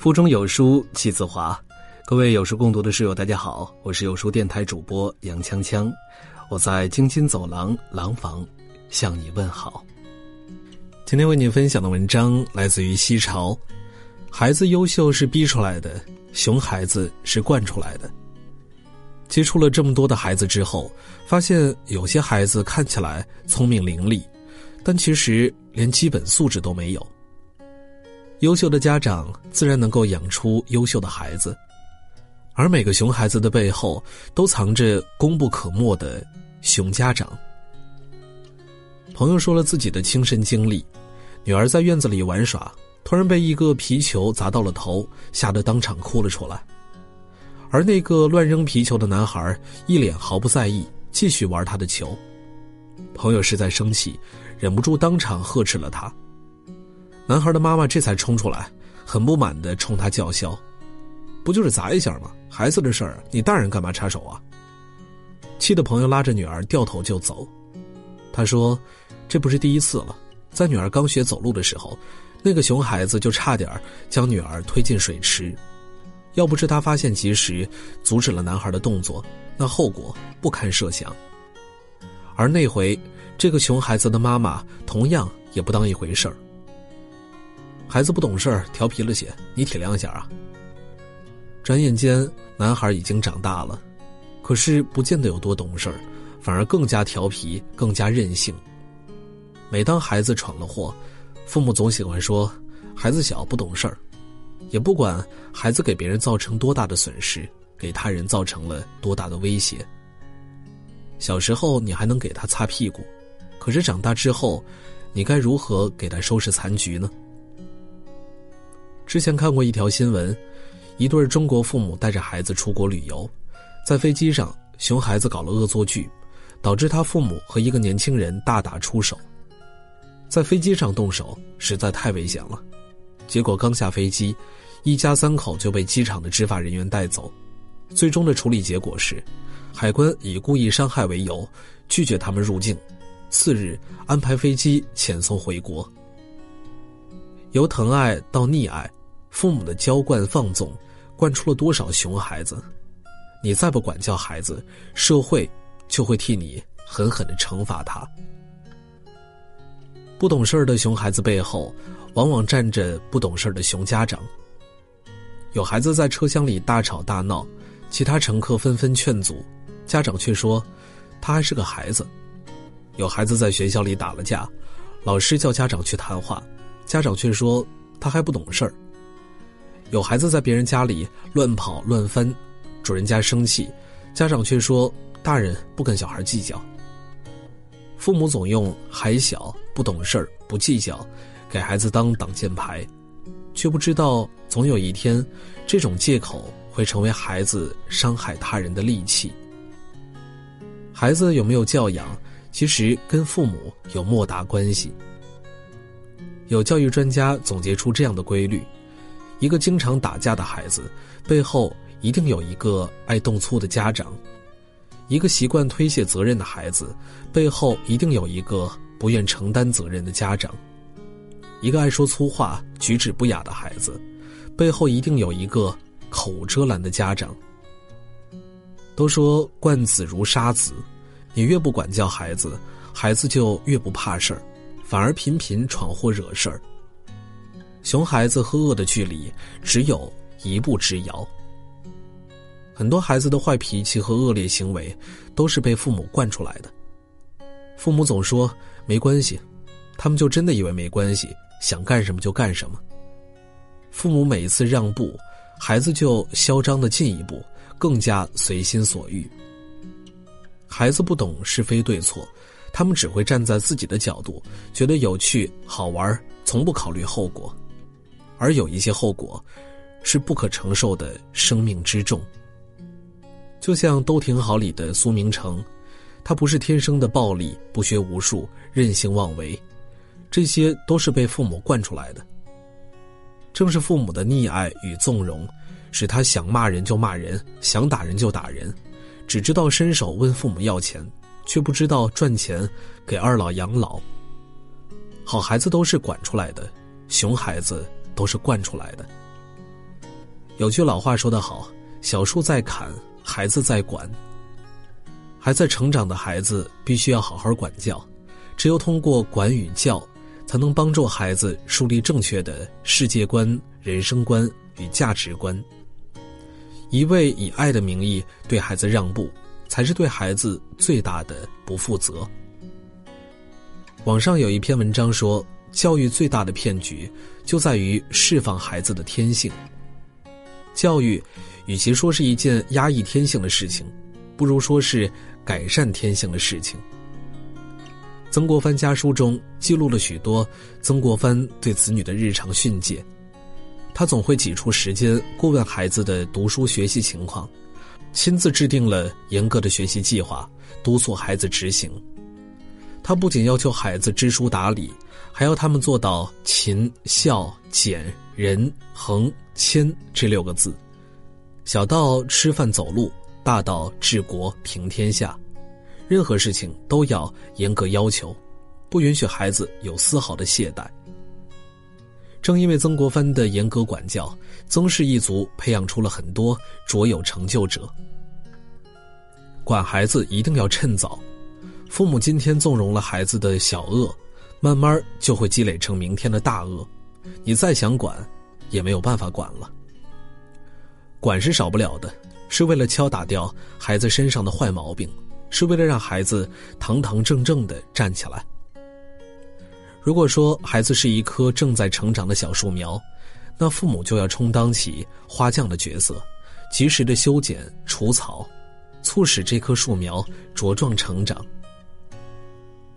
腹中有书气自华，各位有书共读的室友，大家好，我是有书电台主播杨锵锵，我在京津走廊廊坊向你问好。今天为你分享的文章来自于西潮，孩子优秀是逼出来的，熊孩子是惯出来的。接触了这么多的孩子之后，发现有些孩子看起来聪明伶俐，但其实连基本素质都没有。优秀的家长自然能够养出优秀的孩子，而每个熊孩子的背后都藏着功不可没的熊家长。朋友说了自己的亲身经历：女儿在院子里玩耍，突然被一个皮球砸到了头，吓得当场哭了出来。而那个乱扔皮球的男孩一脸毫不在意，继续玩他的球。朋友实在生气，忍不住当场呵斥了他。男孩的妈妈这才冲出来，很不满的冲他叫嚣：“不就是砸一下吗？孩子的事儿，你大人干嘛插手啊？”气的朋友拉着女儿掉头就走。他说：“这不是第一次了，在女儿刚学走路的时候，那个熊孩子就差点将女儿推进水池，要不是他发现及时，阻止了男孩的动作，那后果不堪设想。而那回，这个熊孩子的妈妈同样也不当一回事儿。”孩子不懂事，调皮了些，你体谅一下啊。转眼间，男孩已经长大了，可是不见得有多懂事，反而更加调皮，更加任性。每当孩子闯了祸，父母总喜欢说：“孩子小，不懂事儿。”也不管孩子给别人造成多大的损失，给他人造成了多大的威胁。小时候你还能给他擦屁股，可是长大之后，你该如何给他收拾残局呢？之前看过一条新闻，一对中国父母带着孩子出国旅游，在飞机上，熊孩子搞了恶作剧，导致他父母和一个年轻人大打出手。在飞机上动手实在太危险了，结果刚下飞机，一家三口就被机场的执法人员带走。最终的处理结果是，海关以故意伤害为由拒绝他们入境，次日安排飞机遣送回国。由疼爱到溺爱。父母的娇惯放纵，惯出了多少熊孩子？你再不管教孩子，社会就会替你狠狠的惩罚他。不懂事儿的熊孩子背后，往往站着不懂事儿的熊家长。有孩子在车厢里大吵大闹，其他乘客纷纷劝阻，家长却说他还是个孩子。有孩子在学校里打了架，老师叫家长去谈话，家长却说他还不懂事儿。有孩子在别人家里乱跑乱翻，主人家生气，家长却说大人不跟小孩计较。父母总用还小、不懂事儿、不计较，给孩子当挡箭牌，却不知道总有一天，这种借口会成为孩子伤害他人的利器。孩子有没有教养，其实跟父母有莫大关系。有教育专家总结出这样的规律。一个经常打架的孩子，背后一定有一个爱动粗的家长；一个习惯推卸责任的孩子，背后一定有一个不愿承担责任的家长；一个爱说粗话、举止不雅的孩子，背后一定有一个口无遮拦的家长。都说惯子如杀子，你越不管教孩子，孩子就越不怕事儿，反而频频闯祸惹事儿。熊孩子和恶的距离只有一步之遥。很多孩子的坏脾气和恶劣行为，都是被父母惯出来的。父母总说没关系，他们就真的以为没关系，想干什么就干什么。父母每一次让步，孩子就嚣张的进一步，更加随心所欲。孩子不懂是非对错，他们只会站在自己的角度，觉得有趣好玩，从不考虑后果。而有一些后果，是不可承受的生命之重。就像都挺好里的苏明成，他不是天生的暴力，不学无术，任性妄为，这些都是被父母惯出来的。正是父母的溺爱与纵容，使他想骂人就骂人，想打人就打人，只知道伸手问父母要钱，却不知道赚钱给二老养老。好孩子都是管出来的，熊孩子。都是惯出来的。有句老话说得好：“小树在砍，孩子在管。”还在成长的孩子必须要好好管教，只有通过管与教，才能帮助孩子树立正确的世界观、人生观与价值观。一味以爱的名义对孩子让步，才是对孩子最大的不负责。网上有一篇文章说，教育最大的骗局就在于释放孩子的天性。教育，与其说是一件压抑天性的事情，不如说是改善天性的事情。曾国藩家书中记录了许多曾国藩对子女的日常训诫，他总会挤出时间过问孩子的读书学习情况，亲自制定了严格的学习计划，督促孩子执行。他不仅要求孩子知书达理，还要他们做到勤孝俭仁恒谦这六个字，小到吃饭走路，大到治国平天下，任何事情都要严格要求，不允许孩子有丝毫的懈怠。正因为曾国藩的严格管教，曾氏一族培养出了很多卓有成就者。管孩子一定要趁早。父母今天纵容了孩子的小恶，慢慢就会积累成明天的大恶。你再想管，也没有办法管了。管是少不了的，是为了敲打掉孩子身上的坏毛病，是为了让孩子堂堂正正的站起来。如果说孩子是一棵正在成长的小树苗，那父母就要充当起花匠的角色，及时的修剪除草，促使这棵树苗茁壮成长。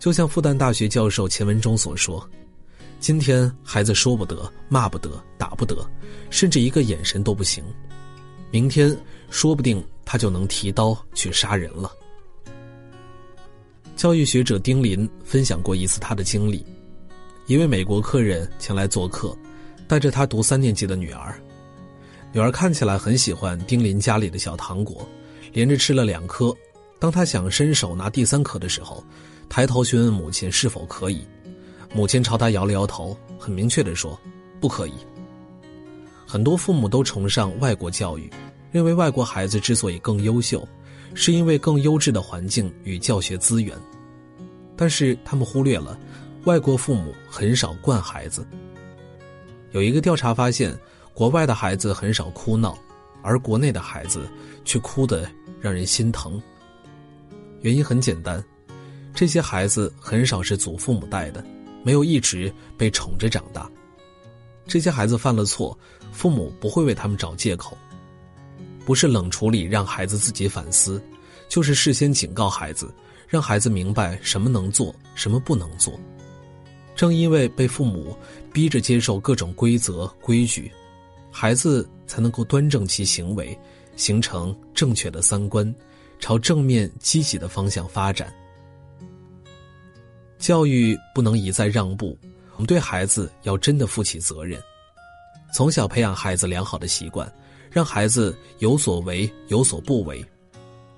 就像复旦大学教授钱文忠所说：“今天孩子说不得、骂不得、打不得，甚至一个眼神都不行。明天说不定他就能提刀去杀人了。”教育学者丁林分享过一次他的经历：一位美国客人前来做客，带着他读三年级的女儿。女儿看起来很喜欢丁林家里的小糖果，连着吃了两颗。当他想伸手拿第三颗的时候，抬头询问母亲是否可以，母亲朝他摇了摇头，很明确地说：“不可以。”很多父母都崇尚外国教育，认为外国孩子之所以更优秀，是因为更优质的环境与教学资源，但是他们忽略了，外国父母很少惯孩子。有一个调查发现，国外的孩子很少哭闹，而国内的孩子却哭得让人心疼。原因很简单。这些孩子很少是祖父母带的，没有一直被宠着长大。这些孩子犯了错，父母不会为他们找借口，不是冷处理让孩子自己反思，就是事先警告孩子，让孩子明白什么能做，什么不能做。正因为被父母逼着接受各种规则规矩，孩子才能够端正其行为，形成正确的三观，朝正面积极的方向发展。教育不能一再让步，我们对孩子要真的负起责任，从小培养孩子良好的习惯，让孩子有所为有所不为，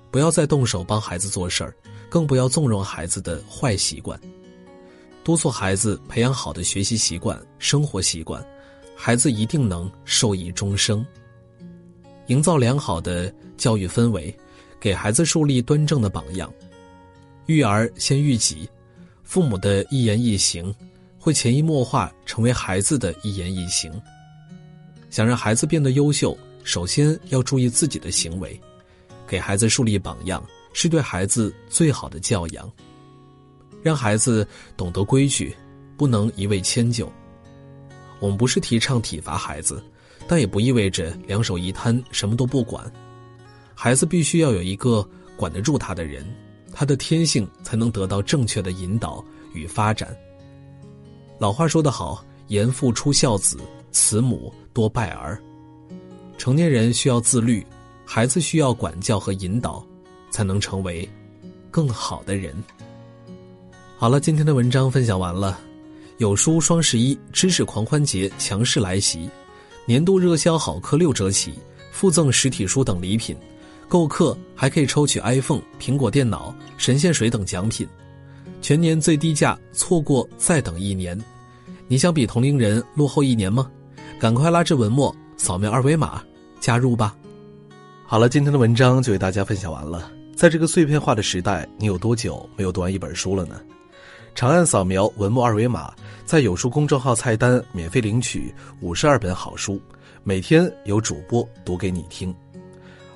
不要再动手帮孩子做事儿，更不要纵容孩子的坏习惯，督促孩子培养好的学习习惯、生活习惯，孩子一定能受益终生。营造良好的教育氛围，给孩子树立端正的榜样，育儿先育己。父母的一言一行，会潜移默化成为孩子的一言一行。想让孩子变得优秀，首先要注意自己的行为，给孩子树立榜样，是对孩子最好的教养。让孩子懂得规矩，不能一味迁就。我们不是提倡体罚孩子，但也不意味着两手一摊什么都不管。孩子必须要有一个管得住他的人。他的天性才能得到正确的引导与发展。老话说得好：“严父出孝子，慈母多败儿。”成年人需要自律，孩子需要管教和引导，才能成为更好的人。好了，今天的文章分享完了。有书双十一知识狂欢节强势来袭，年度热销好课六折起，附赠实体书等礼品。购课还可以抽取 iPhone、苹果电脑、神仙水等奖品，全年最低价，错过再等一年。你想比同龄人落后一年吗？赶快拉至文末，扫描二维码，加入吧。好了，今天的文章就为大家分享完了。在这个碎片化的时代，你有多久没有读完一本书了呢？长按扫描文末二维码，在有书公众号菜单免费领取五十二本好书，每天有主播读给你听。